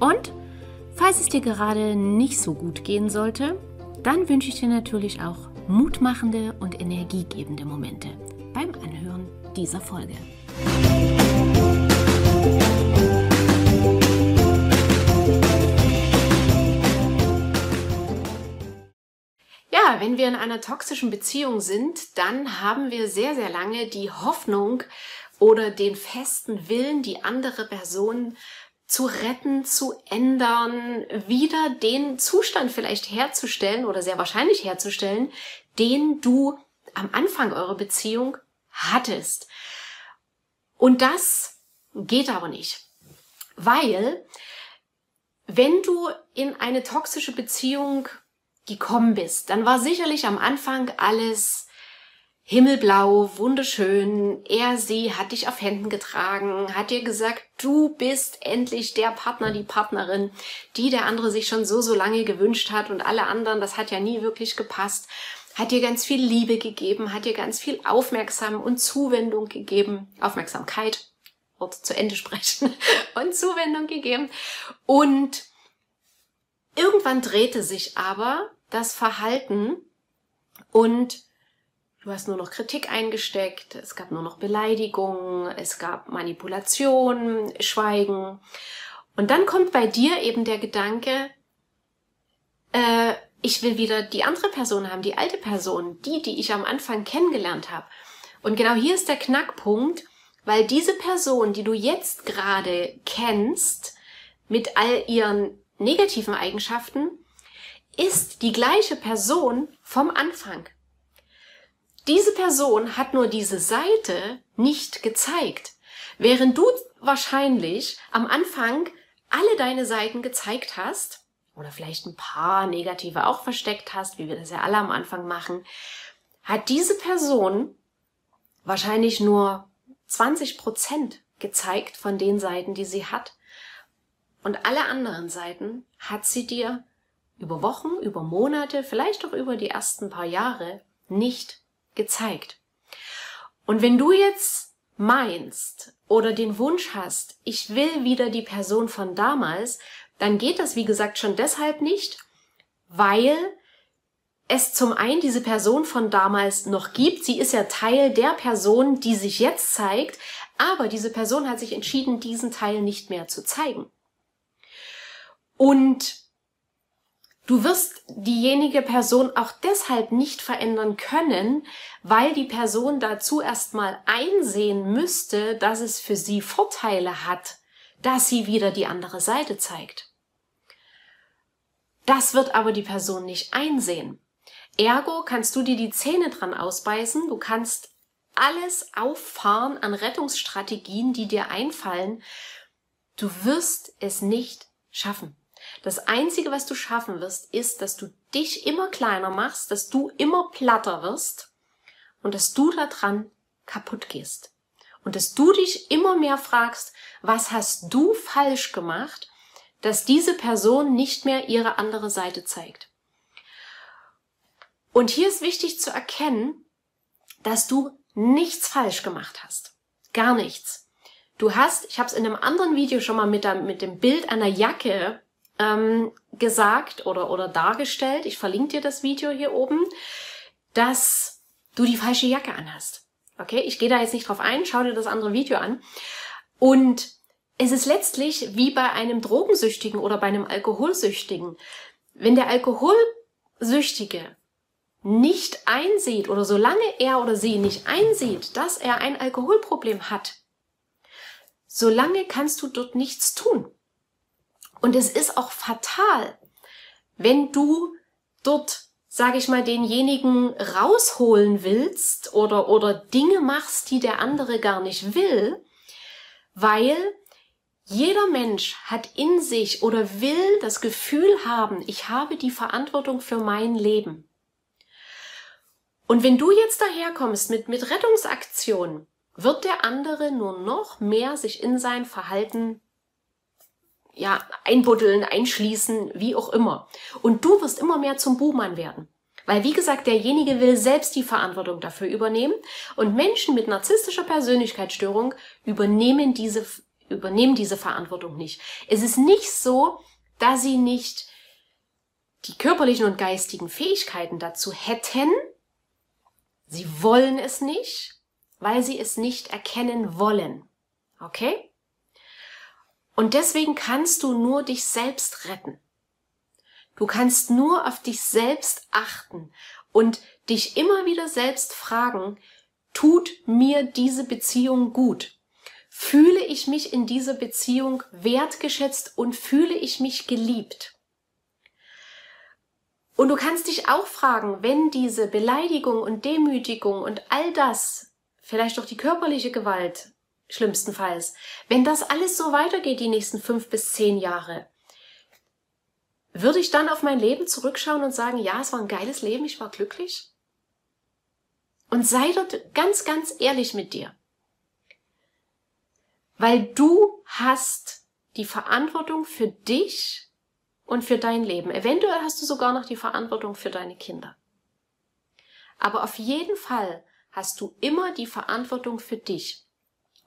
und falls es dir gerade nicht so gut gehen sollte, dann wünsche ich dir natürlich auch mutmachende und energiegebende Momente beim Anhören dieser Folge. Ja, wenn wir in einer toxischen Beziehung sind, dann haben wir sehr, sehr lange die Hoffnung oder den festen Willen, die andere Person zu retten, zu ändern, wieder den Zustand vielleicht herzustellen oder sehr wahrscheinlich herzustellen, den du am Anfang eurer Beziehung hattest. Und das geht aber nicht, weil wenn du in eine toxische Beziehung gekommen bist, dann war sicherlich am Anfang alles himmelblau, wunderschön. Er, sie hat dich auf Händen getragen, hat dir gesagt, du bist endlich der Partner, die Partnerin, die der andere sich schon so, so lange gewünscht hat und alle anderen, das hat ja nie wirklich gepasst. Hat dir ganz viel Liebe gegeben, hat dir ganz viel Aufmerksam und Zuwendung gegeben, Aufmerksamkeit, Wort zu Ende sprechen und Zuwendung gegeben. Und irgendwann drehte sich aber das Verhalten und Du hast nur noch Kritik eingesteckt, es gab nur noch Beleidigungen, es gab Manipulation, Schweigen. Und dann kommt bei dir eben der Gedanke, äh, ich will wieder die andere Person haben, die alte Person, die, die ich am Anfang kennengelernt habe. Und genau hier ist der Knackpunkt, weil diese Person, die du jetzt gerade kennst, mit all ihren negativen Eigenschaften, ist die gleiche Person vom Anfang. Diese Person hat nur diese Seite nicht gezeigt, während du wahrscheinlich am Anfang alle deine Seiten gezeigt hast oder vielleicht ein paar negative auch versteckt hast, wie wir das ja alle am Anfang machen, hat diese Person wahrscheinlich nur 20 Prozent gezeigt von den Seiten, die sie hat. Und alle anderen Seiten hat sie dir über Wochen, über Monate, vielleicht auch über die ersten paar Jahre nicht gezeigt. Und wenn du jetzt meinst oder den Wunsch hast, ich will wieder die Person von damals, dann geht das, wie gesagt, schon deshalb nicht, weil es zum einen diese Person von damals noch gibt. Sie ist ja Teil der Person, die sich jetzt zeigt, aber diese Person hat sich entschieden, diesen Teil nicht mehr zu zeigen. Und Du wirst diejenige Person auch deshalb nicht verändern können, weil die Person dazu erstmal einsehen müsste, dass es für sie Vorteile hat, dass sie wieder die andere Seite zeigt. Das wird aber die Person nicht einsehen. Ergo kannst du dir die Zähne dran ausbeißen, du kannst alles auffahren an Rettungsstrategien, die dir einfallen. Du wirst es nicht schaffen. Das Einzige, was du schaffen wirst, ist, dass du dich immer kleiner machst, dass du immer platter wirst und dass du daran kaputt gehst. Und dass du dich immer mehr fragst, was hast du falsch gemacht, dass diese Person nicht mehr ihre andere Seite zeigt. Und hier ist wichtig zu erkennen, dass du nichts falsch gemacht hast. Gar nichts. Du hast, ich habe es in einem anderen Video schon mal mit, der, mit dem Bild einer Jacke ähm, gesagt oder, oder dargestellt, ich verlinke dir das Video hier oben, dass du die falsche Jacke anhast. Okay, ich gehe da jetzt nicht drauf ein, schau dir das andere Video an. Und es ist letztlich wie bei einem Drogensüchtigen oder bei einem Alkoholsüchtigen. Wenn der Alkoholsüchtige nicht einsieht oder solange er oder sie nicht einsieht, dass er ein Alkoholproblem hat, solange kannst du dort nichts tun. Und es ist auch fatal, wenn du dort, sage ich mal, denjenigen rausholen willst oder, oder Dinge machst, die der andere gar nicht will, weil Jeder Mensch hat in sich oder will das Gefühl haben, ich habe die Verantwortung für mein Leben. Und wenn du jetzt daherkommst mit, mit Rettungsaktionen, wird der andere nur noch mehr sich in sein Verhalten ja, einbuddeln, einschließen, wie auch immer. Und du wirst immer mehr zum Buhmann werden. Weil, wie gesagt, derjenige will selbst die Verantwortung dafür übernehmen und Menschen mit narzisstischer Persönlichkeitsstörung übernehmen diese, übernehmen diese Verantwortung nicht. Es ist nicht so, dass sie nicht die körperlichen und geistigen Fähigkeiten dazu hätten. Sie wollen es nicht, weil sie es nicht erkennen wollen. Okay? Und deswegen kannst du nur dich selbst retten. Du kannst nur auf dich selbst achten und dich immer wieder selbst fragen, tut mir diese Beziehung gut? Fühle ich mich in dieser Beziehung wertgeschätzt und fühle ich mich geliebt? Und du kannst dich auch fragen, wenn diese Beleidigung und Demütigung und all das, vielleicht auch die körperliche Gewalt, schlimmstenfalls. Wenn das alles so weitergeht die nächsten fünf bis zehn Jahre, würde ich dann auf mein Leben zurückschauen und sagen, ja, es war ein geiles Leben, ich war glücklich? Und sei dort ganz, ganz ehrlich mit dir. Weil du hast die Verantwortung für dich und für dein Leben. Eventuell hast du sogar noch die Verantwortung für deine Kinder. Aber auf jeden Fall hast du immer die Verantwortung für dich.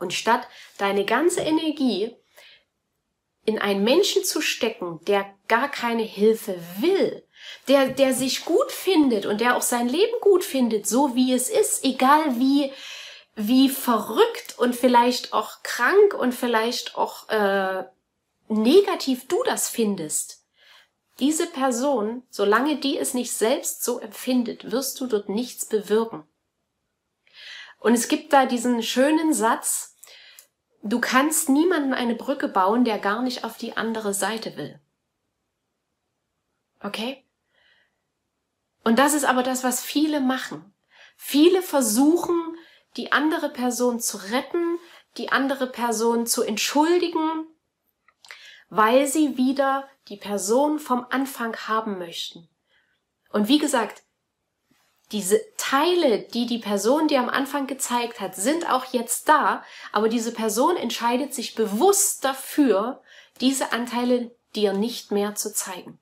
Und statt deine ganze Energie in einen Menschen zu stecken, der gar keine Hilfe will, der, der sich gut findet und der auch sein Leben gut findet, so wie es ist, egal wie, wie verrückt und vielleicht auch krank und vielleicht auch äh, negativ du das findest. Diese Person, solange die es nicht selbst so empfindet, wirst du dort nichts bewirken. Und es gibt da diesen schönen Satz, Du kannst niemanden eine Brücke bauen, der gar nicht auf die andere Seite will. Okay? Und das ist aber das, was viele machen. Viele versuchen, die andere Person zu retten, die andere Person zu entschuldigen, weil sie wieder die Person vom Anfang haben möchten. Und wie gesagt, diese Teile, die die Person dir am Anfang gezeigt hat, sind auch jetzt da, aber diese Person entscheidet sich bewusst dafür, diese Anteile dir nicht mehr zu zeigen.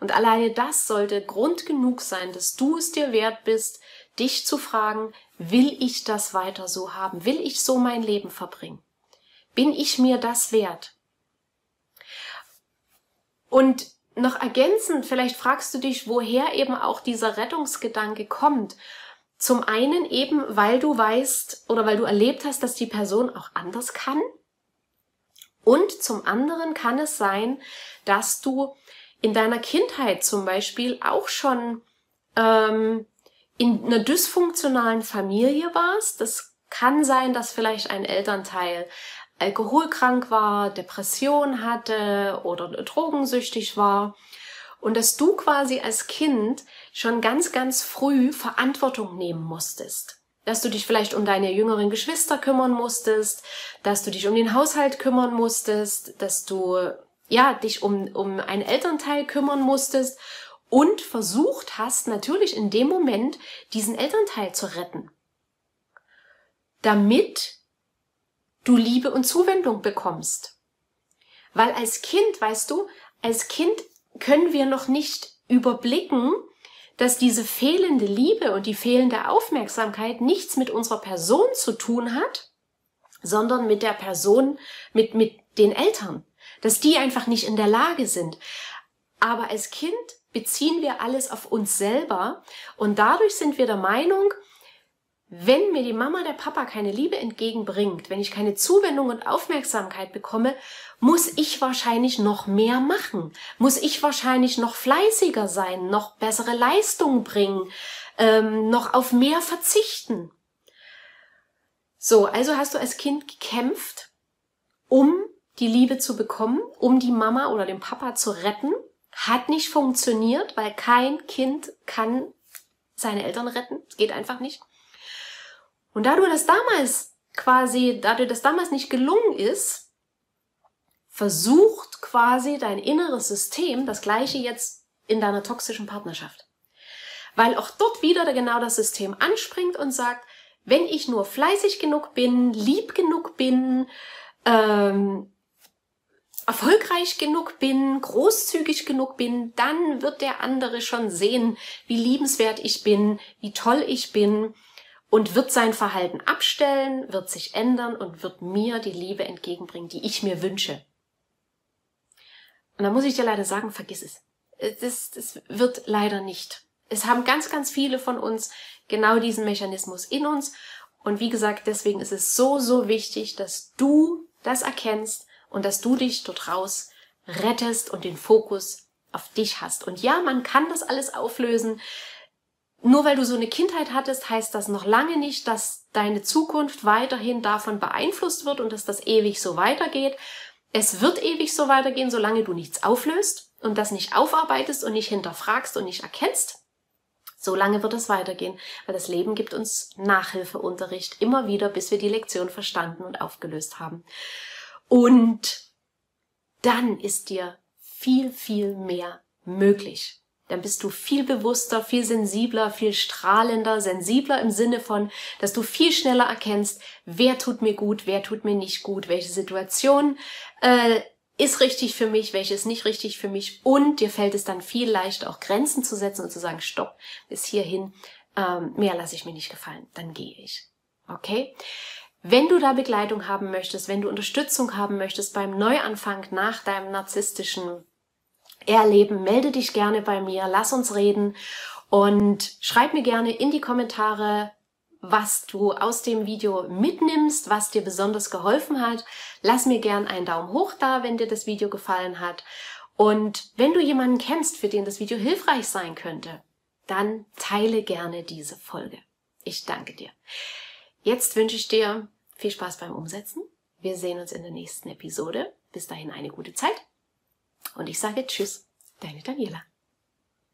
Und alleine das sollte Grund genug sein, dass du es dir wert bist, dich zu fragen, will ich das weiter so haben? Will ich so mein Leben verbringen? Bin ich mir das wert? Und noch ergänzend, vielleicht fragst du dich, woher eben auch dieser Rettungsgedanke kommt. Zum einen eben, weil du weißt oder weil du erlebt hast, dass die Person auch anders kann. Und zum anderen kann es sein, dass du in deiner Kindheit zum Beispiel auch schon ähm, in einer dysfunktionalen Familie warst. Das kann sein, dass vielleicht ein Elternteil alkoholkrank war, Depression hatte oder drogensüchtig war und dass du quasi als Kind schon ganz, ganz früh Verantwortung nehmen musstest. Dass du dich vielleicht um deine jüngeren Geschwister kümmern musstest, dass du dich um den Haushalt kümmern musstest, dass du ja dich um, um einen Elternteil kümmern musstest und versucht hast, natürlich in dem Moment diesen Elternteil zu retten. Damit du Liebe und Zuwendung bekommst. Weil als Kind, weißt du, als Kind können wir noch nicht überblicken, dass diese fehlende Liebe und die fehlende Aufmerksamkeit nichts mit unserer Person zu tun hat, sondern mit der Person, mit, mit den Eltern. Dass die einfach nicht in der Lage sind. Aber als Kind beziehen wir alles auf uns selber und dadurch sind wir der Meinung, wenn mir die Mama, der Papa keine Liebe entgegenbringt, wenn ich keine Zuwendung und Aufmerksamkeit bekomme, muss ich wahrscheinlich noch mehr machen, muss ich wahrscheinlich noch fleißiger sein, noch bessere Leistungen bringen, ähm, noch auf mehr verzichten. So, also hast du als Kind gekämpft, um die Liebe zu bekommen, um die Mama oder den Papa zu retten. Hat nicht funktioniert, weil kein Kind kann seine Eltern retten. Geht einfach nicht. Und da du das damals quasi, da dir das damals nicht gelungen ist, versucht quasi dein inneres System das gleiche jetzt in deiner toxischen Partnerschaft. Weil auch dort wieder genau das System anspringt und sagt, wenn ich nur fleißig genug bin, lieb genug bin, ähm, erfolgreich genug bin, großzügig genug bin, dann wird der andere schon sehen, wie liebenswert ich bin, wie toll ich bin und wird sein Verhalten abstellen, wird sich ändern und wird mir die Liebe entgegenbringen, die ich mir wünsche. Und da muss ich dir leider sagen, vergiss es. Das, das wird leider nicht. Es haben ganz, ganz viele von uns genau diesen Mechanismus in uns. Und wie gesagt, deswegen ist es so, so wichtig, dass du das erkennst und dass du dich dort raus rettest und den Fokus auf dich hast. Und ja, man kann das alles auflösen. Nur weil du so eine Kindheit hattest, heißt das noch lange nicht, dass deine Zukunft weiterhin davon beeinflusst wird und dass das ewig so weitergeht. Es wird ewig so weitergehen, solange du nichts auflöst und das nicht aufarbeitest und nicht hinterfragst und nicht erkennst. Solange wird es weitergehen, weil das Leben gibt uns Nachhilfeunterricht immer wieder, bis wir die Lektion verstanden und aufgelöst haben. Und dann ist dir viel, viel mehr möglich. Dann bist du viel bewusster, viel sensibler, viel strahlender, sensibler im Sinne von, dass du viel schneller erkennst, wer tut mir gut, wer tut mir nicht gut, welche Situation äh, ist richtig für mich, welches nicht richtig für mich. Und dir fällt es dann viel leichter, auch Grenzen zu setzen und zu sagen, stopp, bis hierhin, ähm, mehr lasse ich mir nicht gefallen, dann gehe ich. Okay? Wenn du da Begleitung haben möchtest, wenn du Unterstützung haben möchtest beim Neuanfang nach deinem narzisstischen Erleben, melde dich gerne bei mir, lass uns reden und schreib mir gerne in die Kommentare, was du aus dem Video mitnimmst, was dir besonders geholfen hat. Lass mir gern einen Daumen hoch da, wenn dir das Video gefallen hat. Und wenn du jemanden kennst, für den das Video hilfreich sein könnte, dann teile gerne diese Folge. Ich danke dir. Jetzt wünsche ich dir viel Spaß beim Umsetzen. Wir sehen uns in der nächsten Episode. Bis dahin eine gute Zeit. Und ich sage Tschüss, deine Daniela.